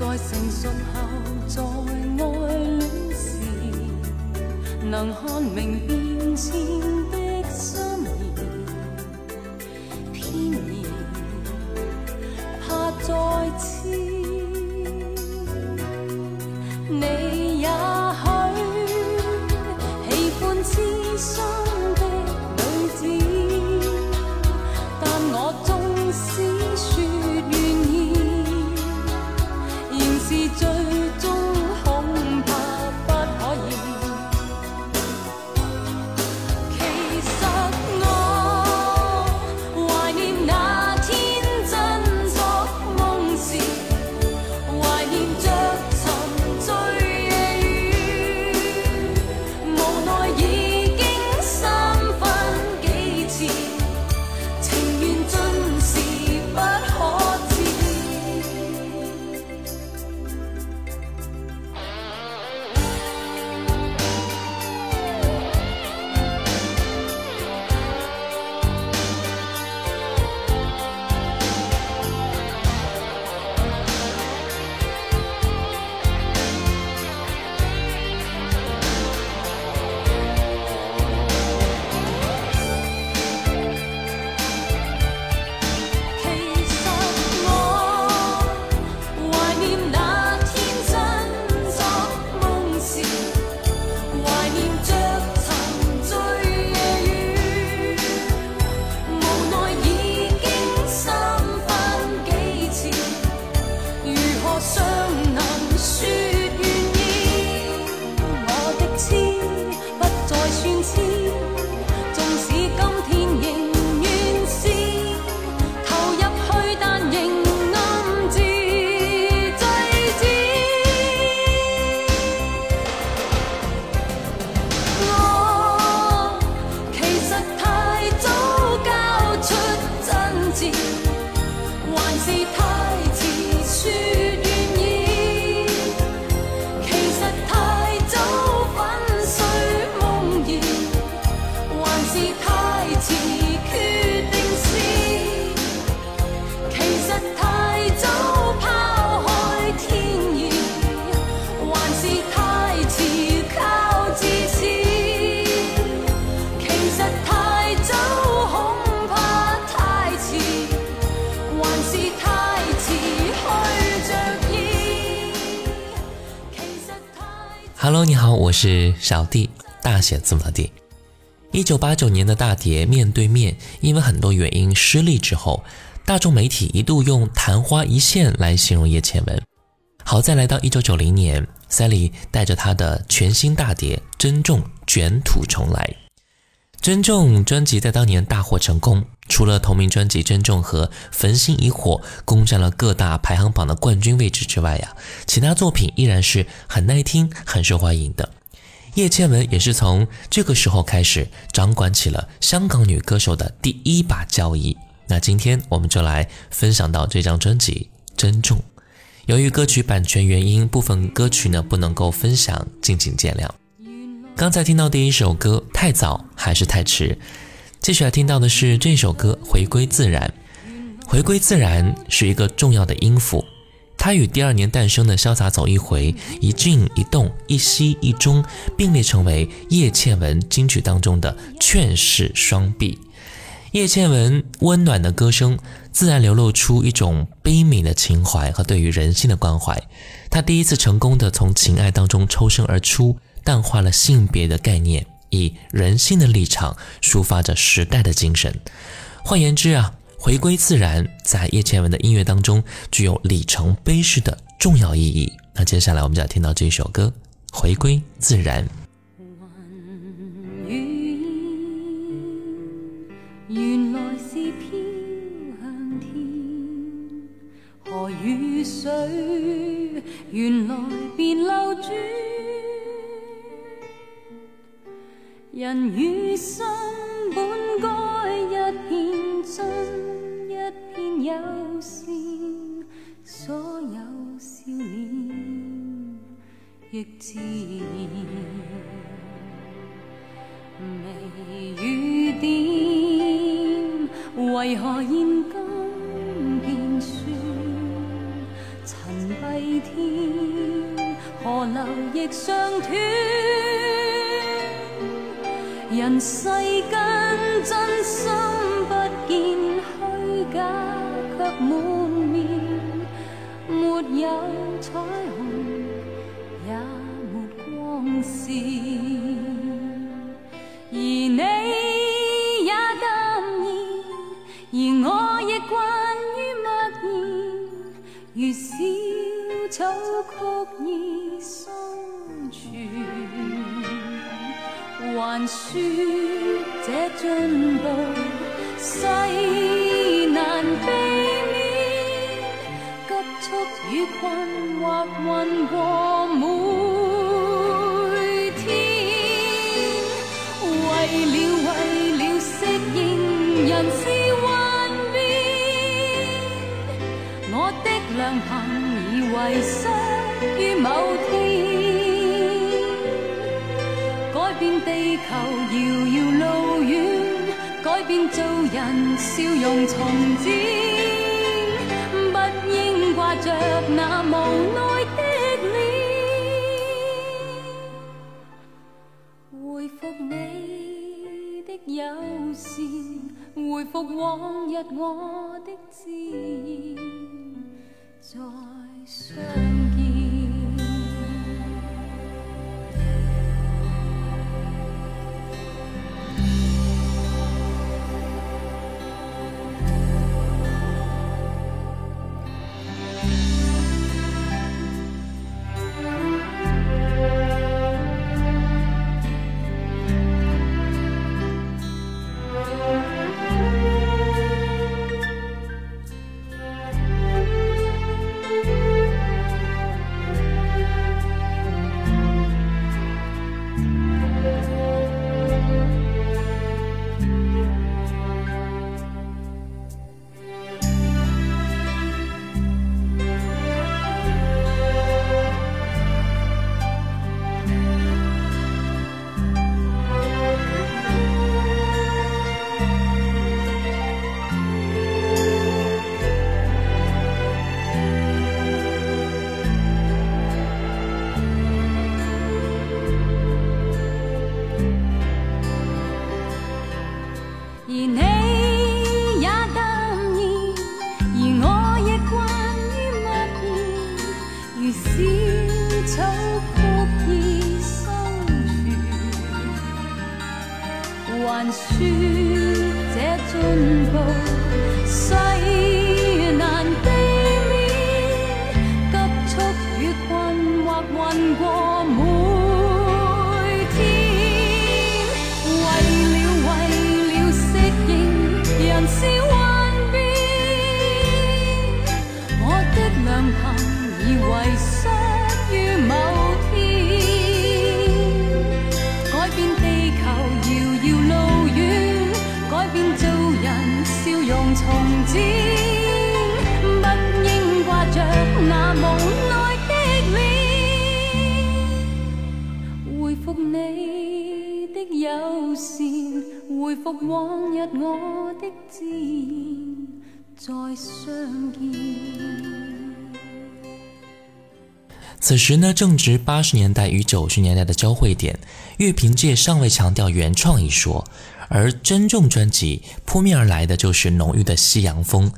在成熟后，在爱恋时，能看明变迁。Hello，你好，我是小弟，大写字母的弟。一九八九年的大碟《面对面》，因为很多原因失利之后，大众媒体一度用“昙花一现”来形容叶倩文。好在来到一九九零年，Sally 带着她的全新大碟《珍重》卷土重来。《珍重》专辑在当年大获成功，除了同名专辑《珍重》和《焚心以火》攻占了各大排行榜的冠军位置之外呀，其他作品依然是很耐听、很受欢迎的。叶倩文也是从这个时候开始掌管起了香港女歌手的第一把交椅。那今天我们就来分享到这张专辑《珍重》，由于歌曲版权原因，部分歌曲呢不能够分享，敬请见谅。刚才听到第一首歌太早还是太迟？接下来听到的是这首歌《回归自然》。回归自然是一个重要的音符，他与第二年诞生的《潇洒走一回》一静一动一息一中并列成为叶倩文金曲当中的劝世双璧。叶倩文温暖的歌声，自然流露出一种悲悯的情怀和对于人性的关怀。她第一次成功的从情爱当中抽身而出，淡化了性别的概念，以人性的立场抒发着时代的精神。换言之啊。回归自然，在叶倩文的音乐当中具有里程碑式的重要意义。那接下来我们就要听到这首歌《回归自然》。原来是飘向天，河与水原来便流转，人与心本该一片真。一片友善，所有笑脸亦自然。眉雨点，为何现今变酸？尘蔽天，河流亦上断。人世间真心不见虚假却。满面没有彩虹，也没光线，而你也淡然，而我亦惯于默然，如小草曲意还说这进步世难避免，急速。与困惑混过每天，为了为了适应人事幻变，我的良朋以为失于某天，改变地球遥遥路远，改变做人笑容从展。着那无奈的脸，回复你的友善，回复往日我的自然，再相见。往日我的自然再相见。此时呢，正值八十年代与九十年代的交汇点，乐评界尚未强调原创一说，而珍重专辑扑面而来的就是浓郁的西洋风。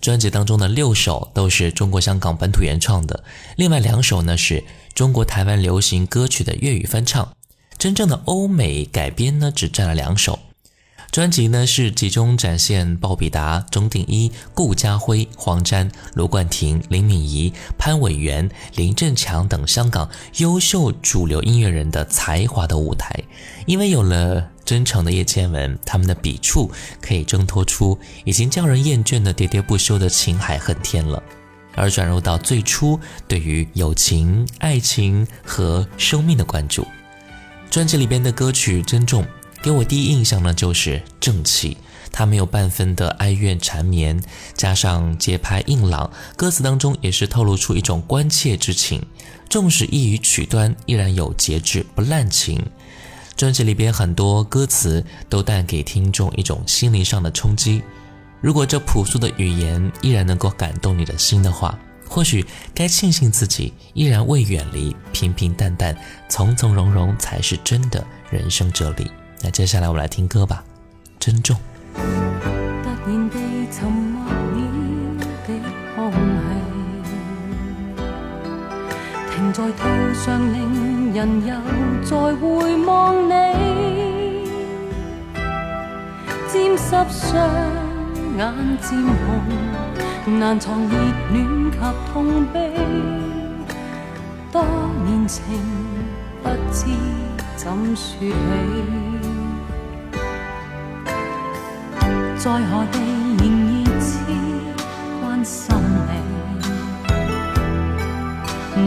专辑当中的六首都是中国香港本土原创的，另外两首呢是中国台湾流行歌曲的粤语翻唱，真正的欧美改编呢只占了两首。专辑呢是集中展现鲍比达、钟定一、顾嘉辉、黄沾、卢冠廷、林敏怡、潘伟源、林振强等香港优秀主流音乐人的才华的舞台。因为有了真诚的叶倩文，他们的笔触可以挣脱出已经叫人厌倦的喋喋不休的情海恨天了，而转入到最初对于友情、爱情和生命的关注。专辑里边的歌曲《珍重》。给我第一印象呢，就是正气，它没有半分的哀怨缠绵，加上节拍硬朗，歌词当中也是透露出一种关切之情。纵使一于曲端，依然有节制，不滥情。专辑里边很多歌词都带给听众一种心灵上的冲击。如果这朴素的语言依然能够感动你的心的话，或许该庆幸自己依然未远离，平平淡淡，从从容容才是真的人生哲理。那接下来我们来听歌吧，珍重。停在途上，令人又再回望你。沾湿双眼渐红，难藏热恋及痛悲。多年情，不知怎说起。在何地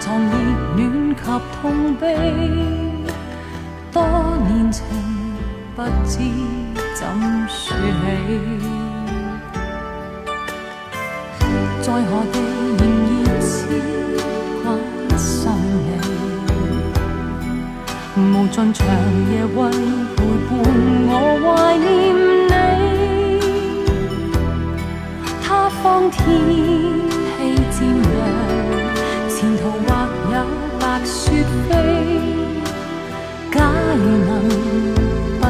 藏热暖及痛悲，多年情不知怎说起，在何地仍然痴困心你，无尽长夜为。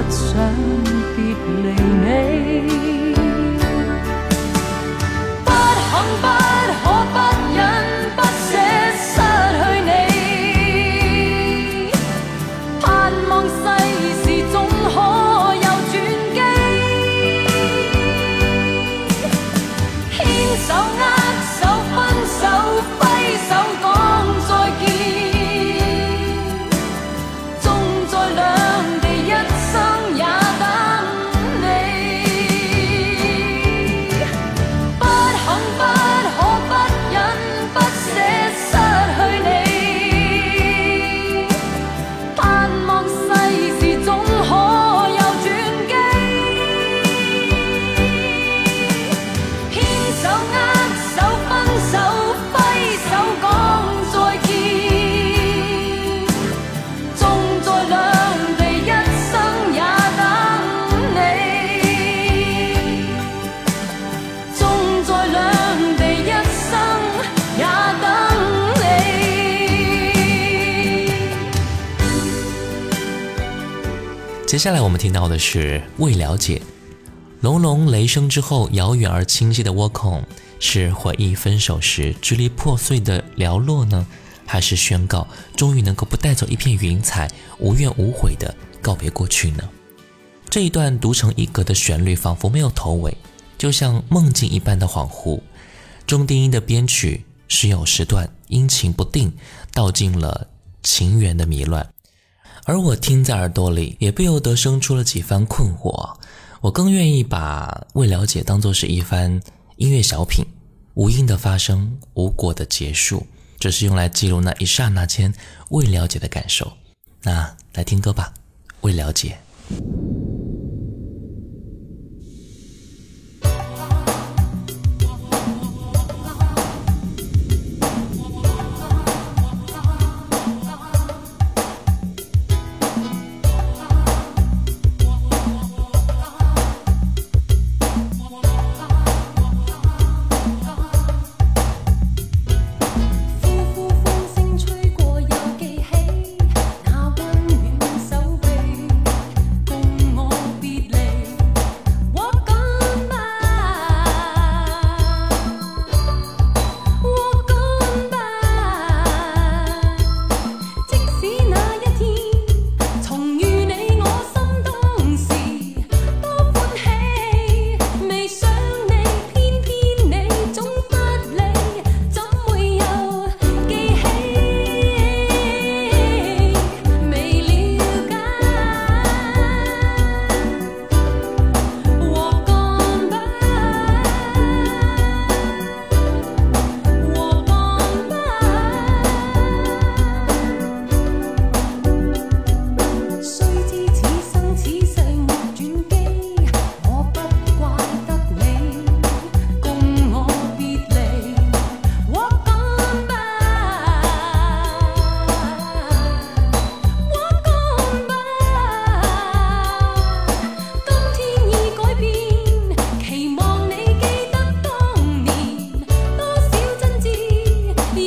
不想别离接下来我们听到的是未了解，隆隆雷声之后，遥远而清晰的倭孔，是回忆分手时支离破碎的寥落呢，还是宣告终于能够不带走一片云彩，无怨无悔的告别过去呢？这一段独成一格的旋律，仿佛没有头尾，就像梦境一般的恍惚。中低音的编曲时有时断，阴晴不定，道尽了情缘的迷乱。而我听在耳朵里，也不由得生出了几番困惑。我更愿意把未了解当作是一番音乐小品，无因的发生，无果的结束，只是用来记录那一刹那间未了解的感受。那来听歌吧，未了解。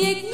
时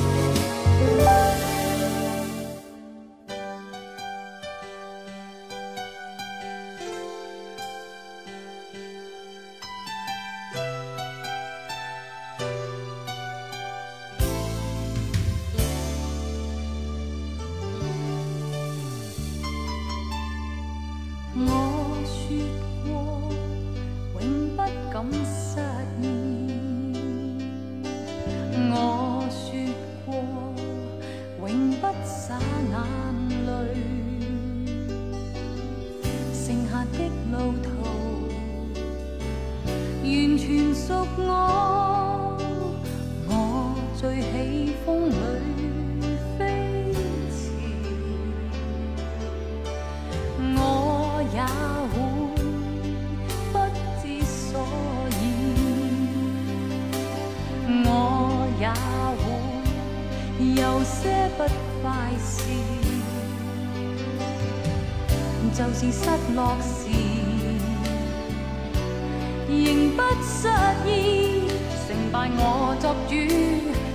是失落时，仍不失意。成败我作主，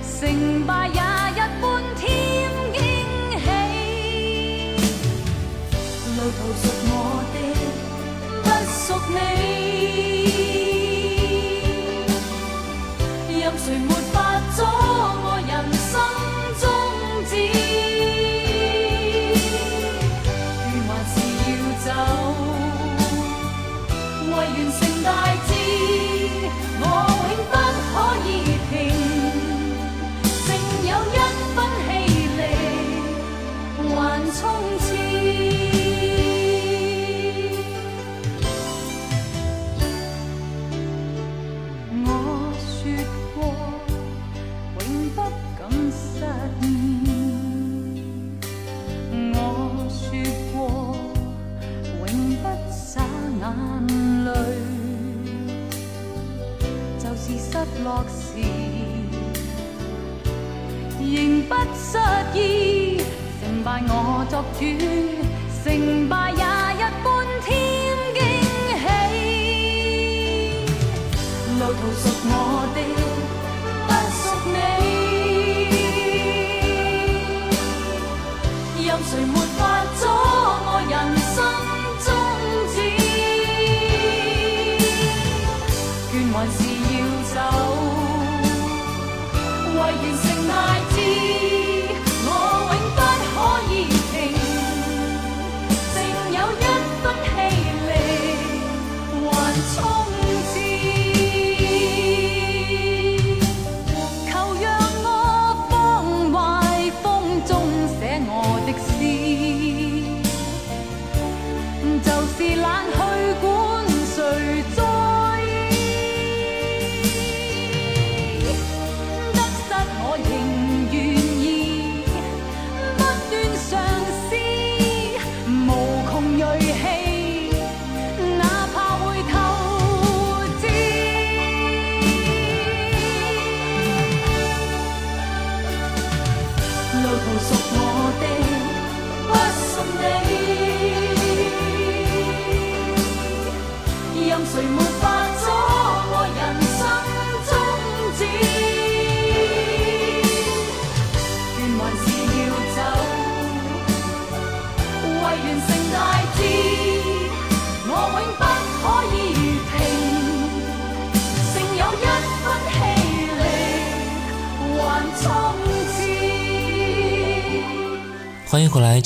成败也一般添惊喜。路途属我的，不属你。作主，成败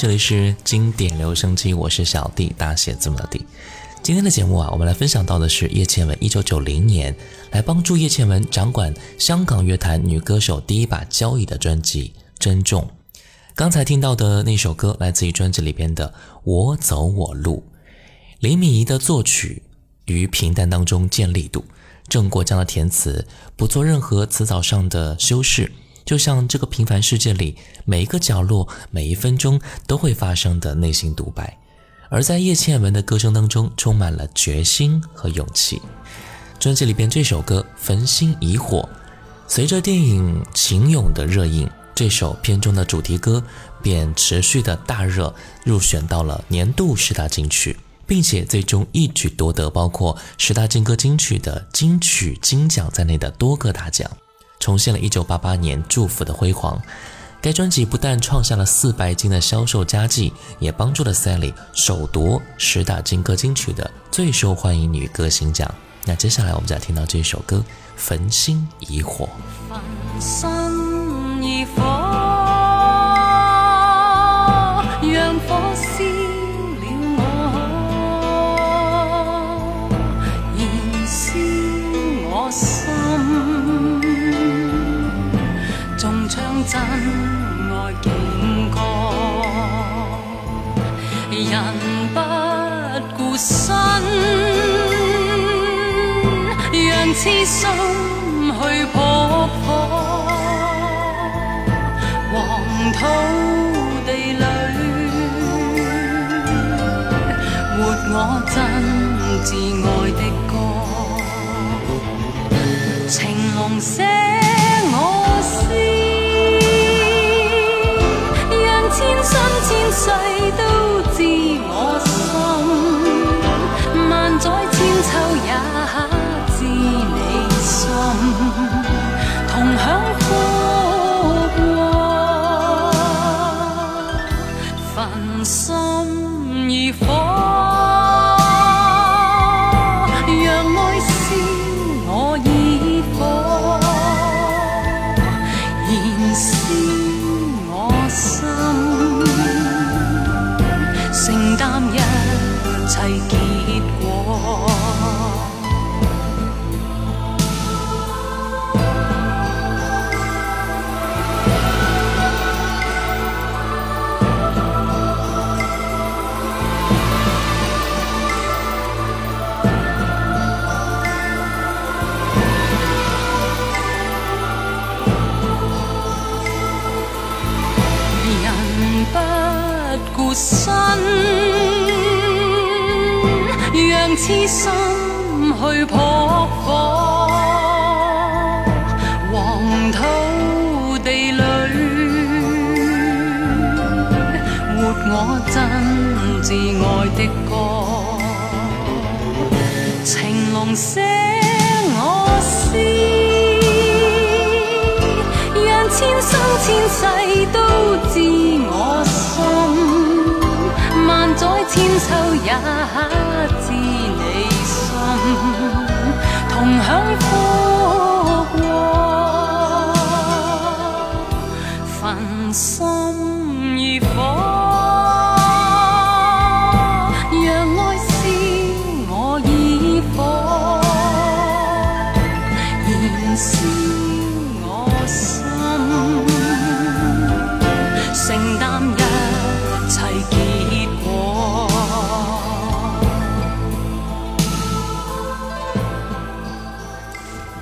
这里是经典留声机，我是小弟，大写字母的弟。今天的节目啊，我们来分享到的是叶倩文一九九零年来帮助叶倩文掌管香港乐坛女歌手第一把交椅的专辑《珍重》。刚才听到的那首歌来自于专辑里边的《我走我路》，林敏怡的作曲于平淡当中见力度，郑国江的填词不做任何词藻上的修饰。就像这个平凡世界里每一个角落、每一分钟都会发生的内心独白，而在叶倩文的歌声当中充满了决心和勇气。专辑里边这首歌《焚心以火》，随着电影《情勇》的热映，这首片中的主题歌便持续的大热，入选到了年度十大金曲，并且最终一举夺得包括十大金歌金曲的金曲金奖在内的多个大奖，重现了1988年祝福的辉煌。该专辑不但创下了四百金的销售佳绩，也帮助了 Sally 首夺十大金歌金曲的最受欢迎女歌星奖。那接下来我们再听到这首歌《》。焚心以火，真爱劲歌，人不顾身。让痴心去扑火，黄土地里活我真挚爱的歌，情浓写世都知我痴心去扑火，黄土地里活我真。挚爱的歌，情浓写我诗，让千生千世都知我心。万载千秋也同享福。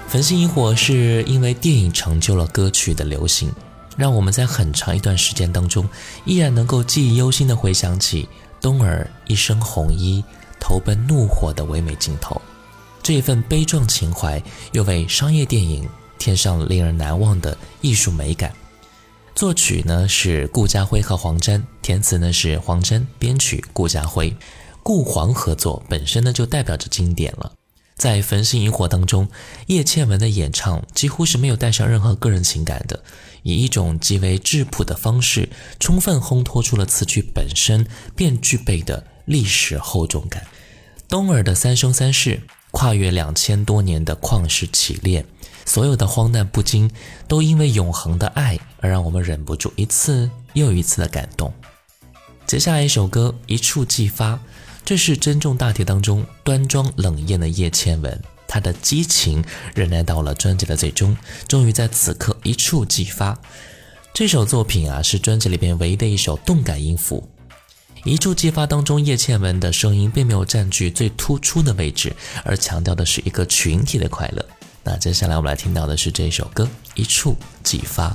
焚心以火》是因为电影成就了歌曲的流行，让我们在很长一段时间当中依然能够记忆犹新的回想起冬儿一身红衣投奔怒火的唯美镜头。这一份悲壮情怀又为商业电影添上令人难忘的艺术美感。作曲呢是顾家辉和黄沾，填词呢是黄沾，编曲顾家辉，顾黄合作本身呢就代表着经典了。在《焚心萤火》当中，叶倩文的演唱几乎是没有带上任何个人情感的，以一种极为质朴的方式，充分烘托出了词曲本身便具备的历史厚重感。东儿的三生三世，跨越两千多年的旷世奇恋，所有的荒诞不经，都因为永恒的爱而让我们忍不住一次又一次的感动。接下来一首歌《一触即发》。这是珍重大铁当中端庄冷艳的叶倩文，她的激情忍耐到了专辑的最终，终于在此刻一触即发。这首作品啊，是专辑里边唯一的一首动感音符。一触即发当中，叶倩文的声音并没有占据最突出的位置，而强调的是一个群体的快乐。那接下来我们来听到的是这首歌《一触即发》。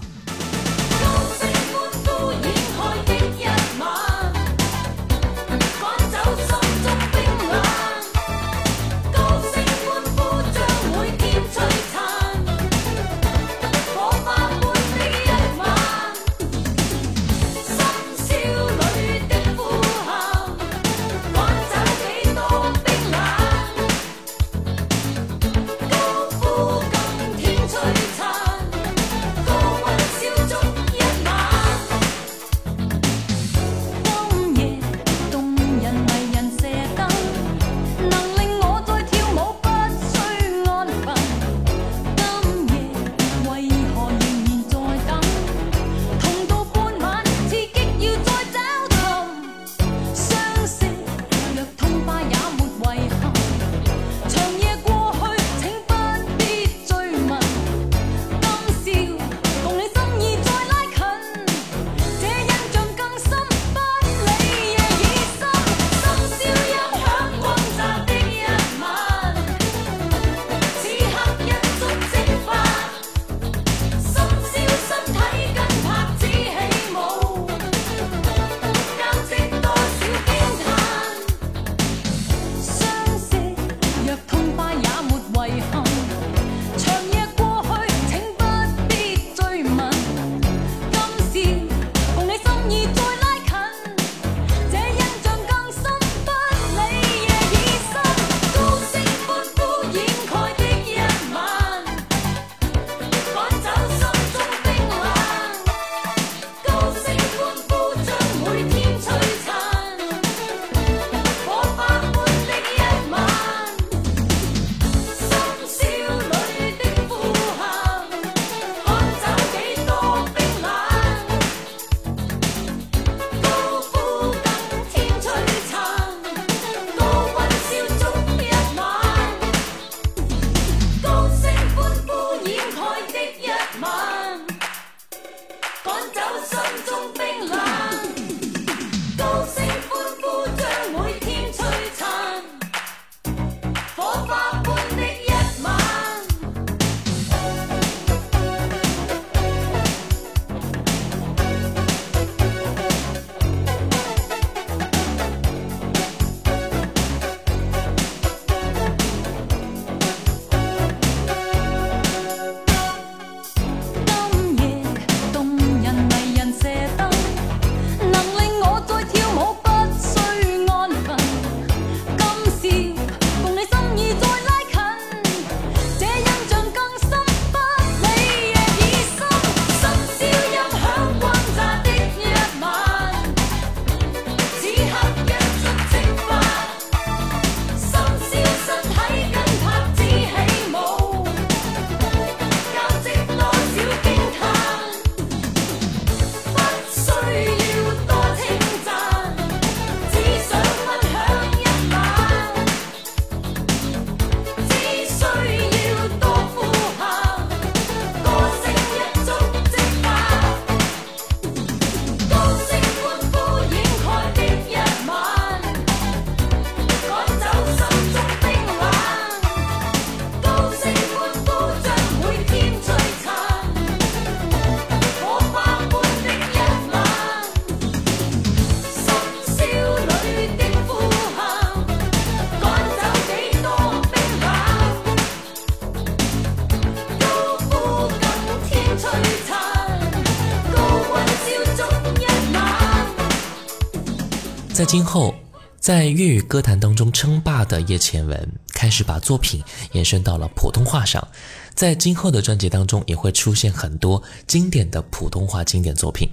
今后，在粤语歌坛当中称霸的叶倩文，开始把作品延伸到了普通话上。在今后的专辑当中，也会出现很多经典的普通话经典作品。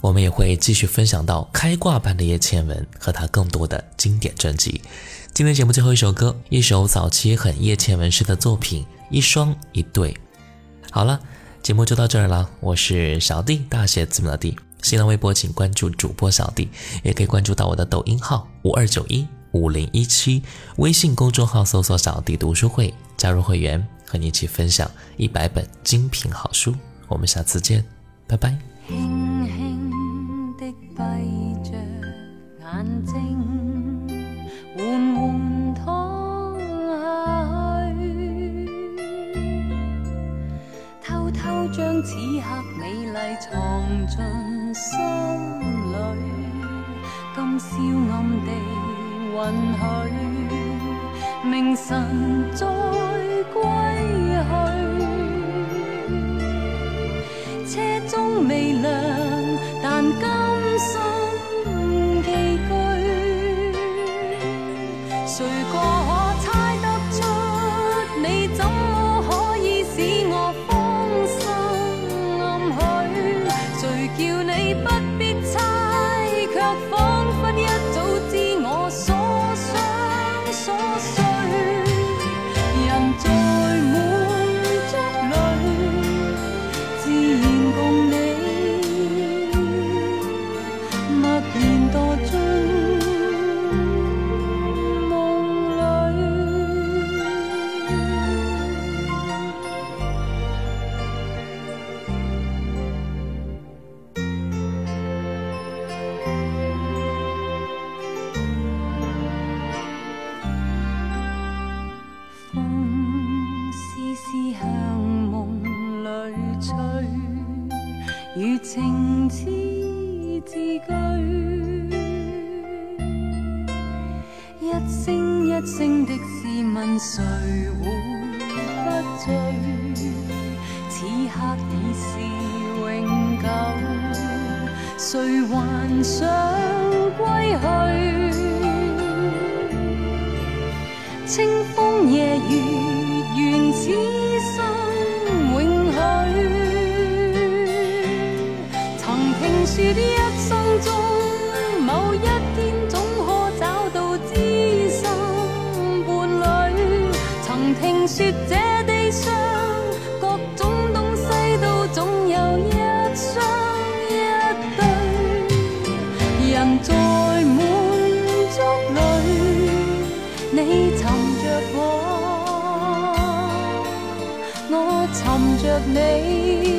我们也会继续分享到开挂般的叶倩文和她更多的经典专辑。今天节目最后一首歌，一首早期很叶倩文式的作品《一双一对》。好了，节目就到这儿了。我是小弟，大写字母的弟。新浪微博请关注主播小弟，也可以关注到我的抖音号五二九一五零一七，微信公众号搜索“小弟读书会”，加入会员，和你一起分享一百本精品好书。我们下次见，拜拜。轻轻的闭着眼睛，缓缓躺下，偷偷将此刻美丽藏进。心里，今宵暗地允许明晨再归去。车中微亮，但甘心寄居。谁？寻着